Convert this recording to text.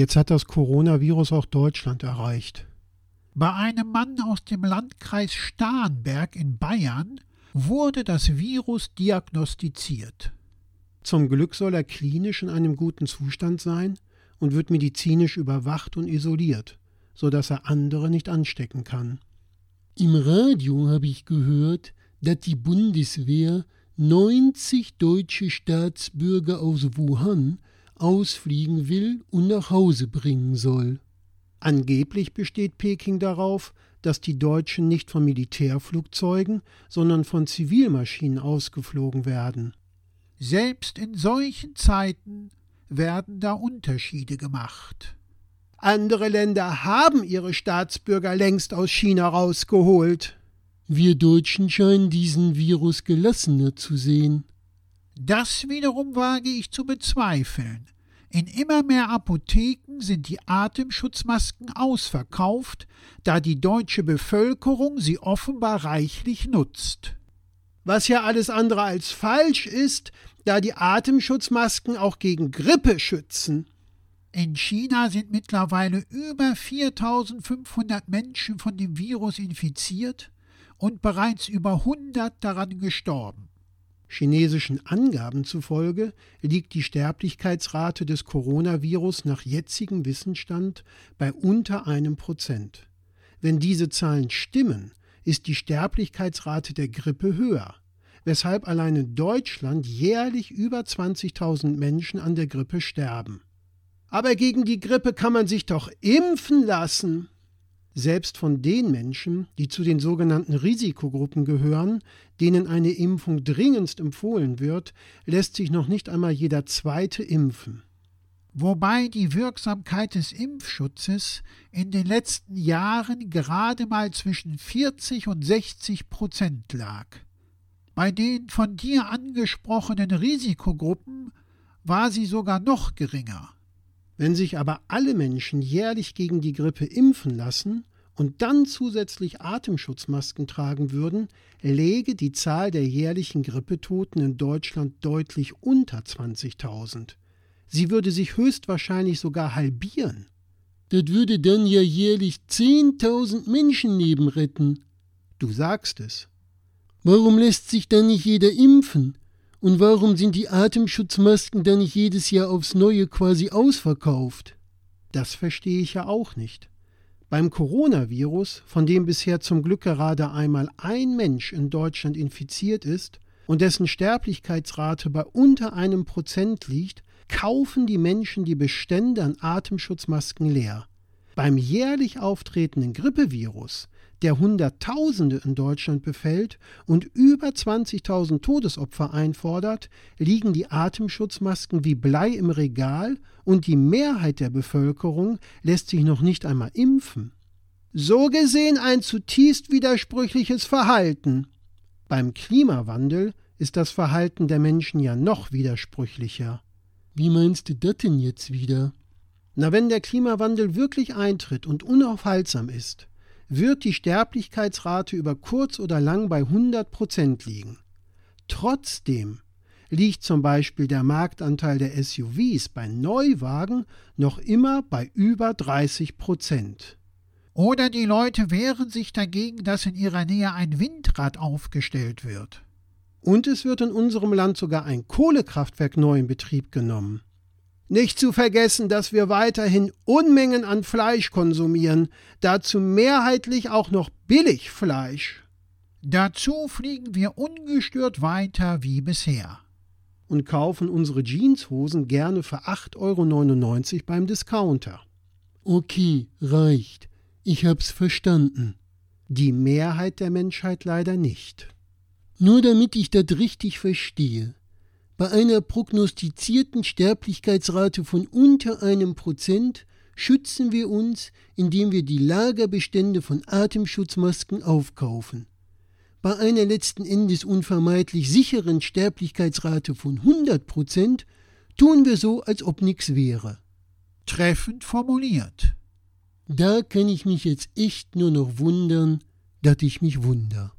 Jetzt hat das Coronavirus auch Deutschland erreicht. Bei einem Mann aus dem Landkreis Starnberg in Bayern wurde das Virus diagnostiziert. Zum Glück soll er klinisch in einem guten Zustand sein und wird medizinisch überwacht und isoliert, so dass er andere nicht anstecken kann. Im Radio habe ich gehört, dass die Bundeswehr 90 deutsche Staatsbürger aus Wuhan ausfliegen will und nach Hause bringen soll. Angeblich besteht Peking darauf, dass die Deutschen nicht von Militärflugzeugen, sondern von Zivilmaschinen ausgeflogen werden. Selbst in solchen Zeiten werden da Unterschiede gemacht. Andere Länder haben ihre Staatsbürger längst aus China rausgeholt. Wir Deutschen scheinen diesen Virus gelassener zu sehen. Das wiederum wage ich zu bezweifeln. In immer mehr Apotheken sind die Atemschutzmasken ausverkauft, da die deutsche Bevölkerung sie offenbar reichlich nutzt. Was ja alles andere als falsch ist, da die Atemschutzmasken auch gegen Grippe schützen. In China sind mittlerweile über 4500 Menschen von dem Virus infiziert und bereits über 100 daran gestorben. Chinesischen Angaben zufolge liegt die Sterblichkeitsrate des Coronavirus nach jetzigem Wissensstand bei unter einem Prozent. Wenn diese Zahlen stimmen, ist die Sterblichkeitsrate der Grippe höher, weshalb allein in Deutschland jährlich über 20.000 Menschen an der Grippe sterben. Aber gegen die Grippe kann man sich doch impfen lassen. Selbst von den Menschen, die zu den sogenannten Risikogruppen gehören, denen eine Impfung dringendst empfohlen wird, lässt sich noch nicht einmal jeder zweite impfen. Wobei die Wirksamkeit des Impfschutzes in den letzten Jahren gerade mal zwischen 40 und 60 Prozent lag. Bei den von dir angesprochenen Risikogruppen war sie sogar noch geringer. Wenn sich aber alle Menschen jährlich gegen die Grippe impfen lassen und dann zusätzlich Atemschutzmasken tragen würden, läge die Zahl der jährlichen Grippetoten in Deutschland deutlich unter 20.000. Sie würde sich höchstwahrscheinlich sogar halbieren. Das würde dann ja jährlich 10.000 Menschenleben retten. Du sagst es. Warum lässt sich dann nicht jeder impfen? Und warum sind die Atemschutzmasken dann nicht jedes Jahr aufs Neue quasi ausverkauft? Das verstehe ich ja auch nicht. Beim Coronavirus, von dem bisher zum Glück gerade einmal ein Mensch in Deutschland infiziert ist und dessen Sterblichkeitsrate bei unter einem Prozent liegt, kaufen die Menschen die Bestände an Atemschutzmasken leer. Beim jährlich auftretenden Grippevirus der Hunderttausende in Deutschland befällt und über 20.000 Todesopfer einfordert, liegen die Atemschutzmasken wie Blei im Regal und die Mehrheit der Bevölkerung lässt sich noch nicht einmal impfen. So gesehen ein zutiefst widersprüchliches Verhalten. Beim Klimawandel ist das Verhalten der Menschen ja noch widersprüchlicher. Wie meinst du das denn jetzt wieder? Na, wenn der Klimawandel wirklich eintritt und unaufhaltsam ist, wird die Sterblichkeitsrate über kurz oder lang bei 100 Prozent liegen. Trotzdem liegt zum Beispiel der Marktanteil der SUVs bei Neuwagen noch immer bei über 30 Prozent. Oder die Leute wehren sich dagegen, dass in ihrer Nähe ein Windrad aufgestellt wird. Und es wird in unserem Land sogar ein Kohlekraftwerk neu in Betrieb genommen. Nicht zu vergessen, dass wir weiterhin Unmengen an Fleisch konsumieren, dazu mehrheitlich auch noch Billigfleisch. Dazu fliegen wir ungestört weiter wie bisher. Und kaufen unsere Jeanshosen gerne für 8,99 Euro beim Discounter. Okay, reicht. Ich hab's verstanden. Die Mehrheit der Menschheit leider nicht. Nur damit ich das richtig verstehe. Bei einer prognostizierten Sterblichkeitsrate von unter einem Prozent schützen wir uns, indem wir die Lagerbestände von Atemschutzmasken aufkaufen. Bei einer letzten Endes unvermeidlich sicheren Sterblichkeitsrate von 100 Prozent tun wir so, als ob nichts wäre. Treffend formuliert. Da kann ich mich jetzt echt nur noch wundern, dass ich mich wunder.